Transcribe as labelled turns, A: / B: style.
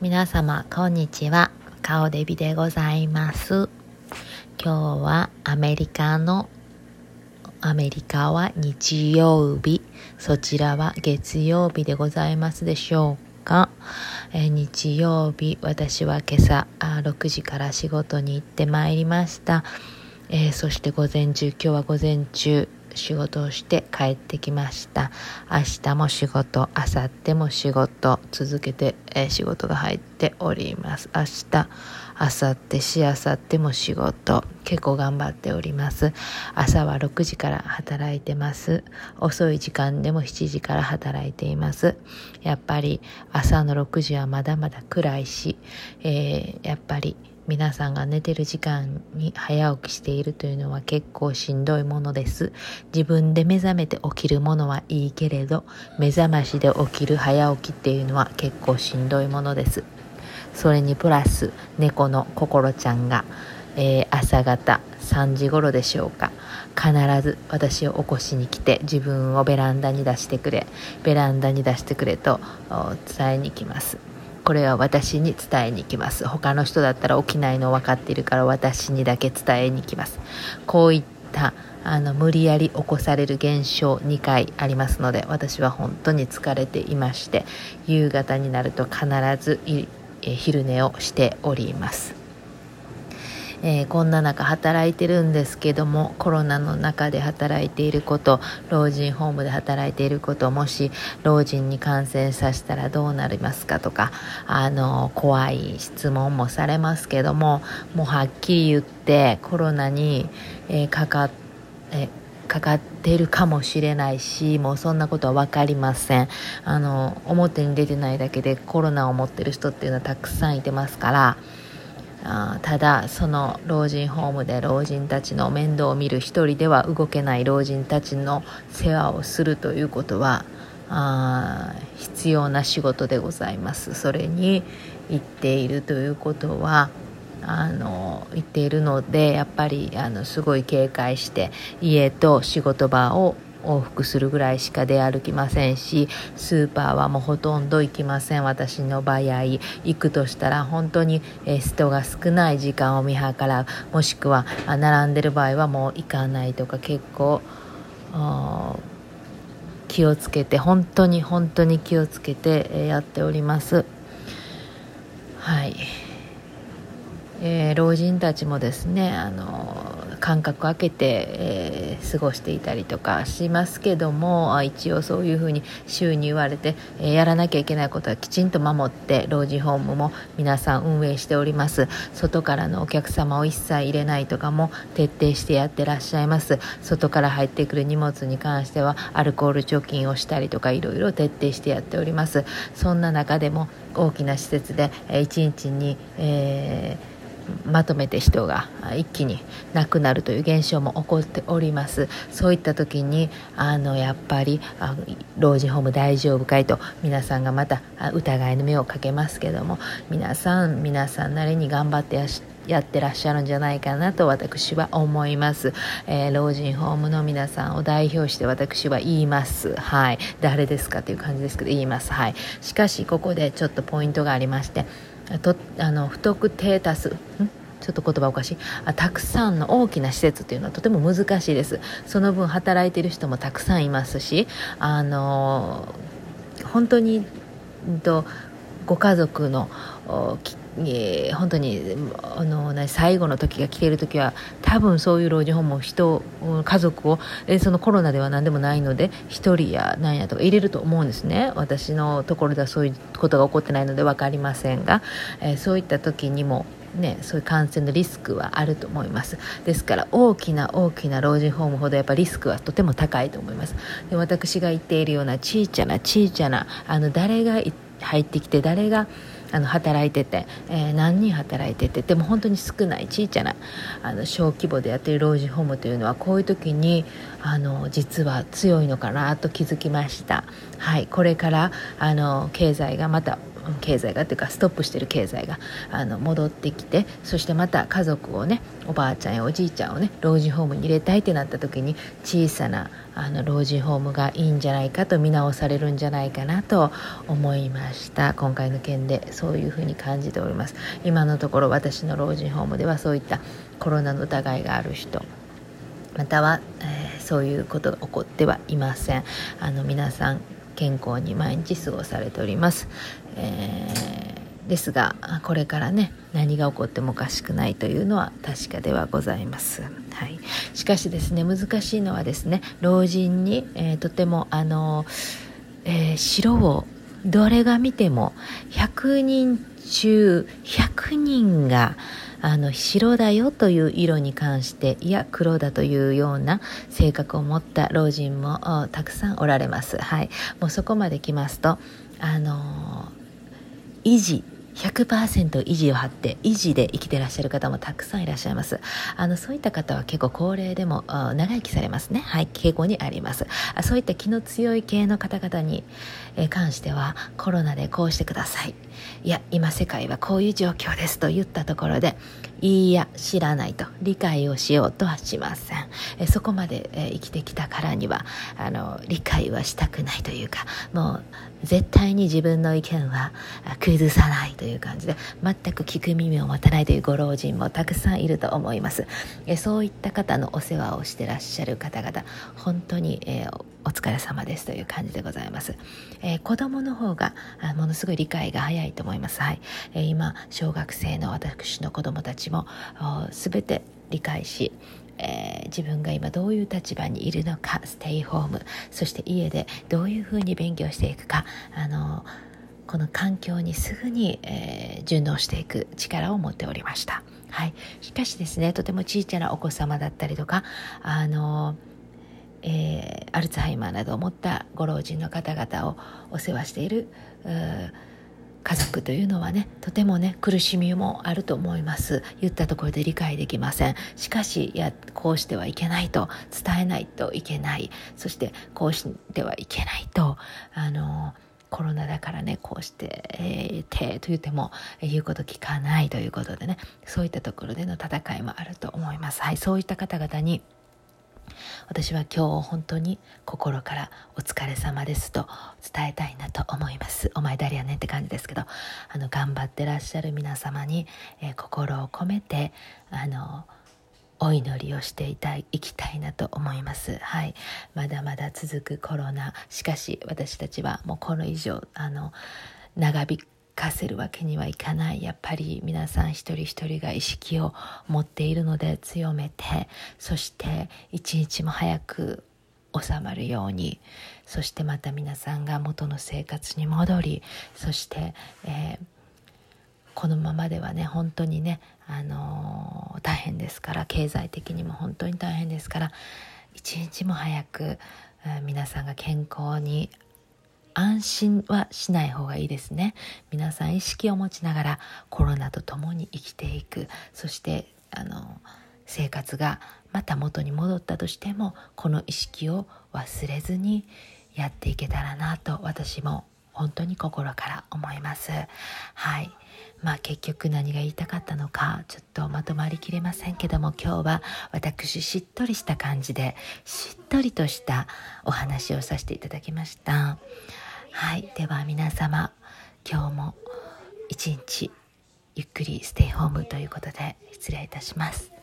A: 皆様こんにちは。顔デビでございます。今日はアメリカのアメリカは日曜日。そちらは月曜日でございますでしょうか、え、日曜日私は今朝あ6時から仕事に行ってまいりました、えー、そして午前中今日は午前中仕事をして帰ってきました。明日も仕事明後日も仕事続けて、え、仕事が入っております。明日明後日し明後日も仕事結構頑張っております。朝は6時から働いてます。遅い時間でも7時から働いています。やっぱり朝の6時はまだまだ暗いし、えー、やっぱり皆さんが寝てる時間に早起きしているというのは結構しんどいものです。自分で目覚めて起きるものはいいけれど、目覚ましで起きる早起きっていうのは結構しんどいものです。それにプラス猫の心ちゃんが、えー、朝方3時頃でしょうか必ず私を起こしに来て自分をベランダに出してくれベランダに出してくれと伝えに来ますこれは私に伝えに行きます。他の人だったら起きないの分かっているから私にだけ伝えに行きます。こういったあの無理やり起こされる現象2回ありますので私は本当に疲れていまして夕方になると必ず昼寝をしております。えー、こんな中働いてるんですけどもコロナの中で働いていること老人ホームで働いていることもし老人に感染させたらどうなりますかとかあの怖い質問もされますけどももうはっきり言ってコロナに、えー、かかって、かかっているかもしれないしもうそんなことは分かりません。あの表に出てないだけでコロナを持ってる人っていうのはたくさんいてますからあただその老人ホームで老人たちの面倒を見る一人では動けない老人たちの世話をするということはあ必要な仕事でございます。それに行っているということはあの言っているのでやっぱりあのすごい警戒して家と仕事場を往復するぐらいしか出歩きませんしスーパーはもうほとんど行きません。私の場合行くとしたら本当に人が少ない時間を見計らう。もしくは並んでる場合はもう行かないとか結構気をつけて本当に本当に気をつけてやっております。はい、えー、老人たちもですねあの間隔空けて、えー、過ごしていたりとかしますけども一応そういうふうに週に言われて、えー、やらなきゃいけないことはきちんと守って老人ホームも皆さん運営しております。外からのお客様を一切入れないとかも徹底してやってらっしゃいます。外から入ってくる荷物に関してはアルコール除菌をしたりとかいろいろ徹底してやっております。そんな中でも大きな施設で、えー、1日に、えーまとめて人が一気に亡くなるという現象も起こっております。そういった時にあのやっぱり老人ホーム大丈夫かいと皆さんがまた疑いの目をかけますけども皆さん皆さんなりに頑張ってややってらっしゃるんじゃないかなと私は思います、えー、老人ホームの皆さんを代表して私は言います。はい。誰ですかという感じですけど言います。はい。しかしここでちょっとポイントがありましてとあの不特定多数。ちょっと言葉おかしい。あたくさんの大きな施設というのはとても難しいです。その分働いている人もたくさんいますしあの本当にとご家族のえー、本当にあの最後の時が来ている時は多分そういう老人ホームを人家族を、えー、そのコロナでは何でもないので1人や何やとか入れると思うんですね。私のところではそういうことが起こってないので分かりませんが、えー、そういった時にもね、そういう感染のリスクはあると思います。ですから大きな大きな老人ホームほどやっぱリスクはとても高いと思います。で私が言っているような小さな小さなあの誰が入ってきて誰があの働いてて、えー、何人働いてて。でも本当に少ない。小さなあの小規模でやってる老人ホームというのはこういう時にあの実は強いのかなと気づきました。はい、これからあの経済がまた経済がというかストップしてる経済があの戻ってきてそしてまた家族をねおばあちゃんやおじいちゃんをね老人ホームに入れたいってなった時に小さなあの老人ホームがいいんじゃないかと見直されるんじゃないかなと思いました。今回の件でそういうふうに感じております。今のところ私の老人ホームではそういったコロナの疑いがある人または、えー、そういうことが起こってはいません。あの皆さん健康に毎日過ごされております、えー、ですがこれからね何が起こってもおかしくないというのは確かではございます、はい、しかしですね難しいのはですね老人に、えー、とてもあの、えー、白をどれが見ても100人中100人があの白だよという色に関していや黒だというような性格を持った老人もたくさんおられます。はい、もうそこまで来ますとあの維持100%維持を張って維持で生きてらっしゃる方もたくさんいらっしゃいます。あのそういった方は結構高齢でも長生きされますね。はい。傾向にあります。そういった気の強い系の方々に関してはコロナでこうしてください。いや今世界はこういう状況ですと言ったところでいいや知らないと理解をしようとはしません。えそこまで、え生きてきたからにはあの理解はしたくないというかもう絶対に自分の意見は崩さないという感じで全く聞く耳を持たないというご老人もたくさんいると思います。えそういった方のお世話をしてらっしゃる方々本当に、えー、お疲れ様ですという感じでございます、えー、子供の方がものすごい理解が早いと思います、はい。えー、今小学生の私の子供たちも全て理解しえー、自分が今どういう立場にいるのかステイホームそして家でどういうふうに勉強していくかあのこの環境にすぐに、えー、順応していく力を持っておりました、はい、しかしですねとても小さなお子様だったりとかあのえー、アルツハイマーなどを持ったご老人の方々をお世話している家族というのはねとてもね苦しみもあると思います。言ったところで理解できません。しかしやこうしてはいけないと伝えないといけない。そしてこうしてはいけないとあのコロナだからねこうして、えー、手と言っても言うこと聞かないということでねそういったところでの戦いもあると思います。はいそういった方々に私は今日本当に心からお疲れ様ですと伝えたいなと思います。お前誰やねんって感じですけどあの頑張ってらっしゃる皆様に、えー、心を込めてあのお祈りをしていたいいきたいなと思います。はい。まだまだ続くコロナ。しかし私たちはもうこの以上あの長引くかせるわけにはいかない。やっぱり皆さん一人一人が意識を持っているので強めてそして一日も早く収まるようにそしてまた皆さんが元の生活に戻りそして、えー、このままではね本当にね、あのー、大変ですから経済的にも本当に大変ですから一日も早く、えー、皆さんが健康に安心はしない方がいいですね。皆さん意識を持ちながらコロナと共に生きていく。そしてあの生活がまた元に戻ったとしてもこの意識を忘れずにやっていけたらなと私も本当に心から思います。はい。まあ結局何が言いたかったのかちょっとまとまりきれませんけども今日は私しっとりした感じでしっとりとしたお話をさせていただきました。はい。では皆様今日も一日ゆっくりステイホームということで失礼いたします。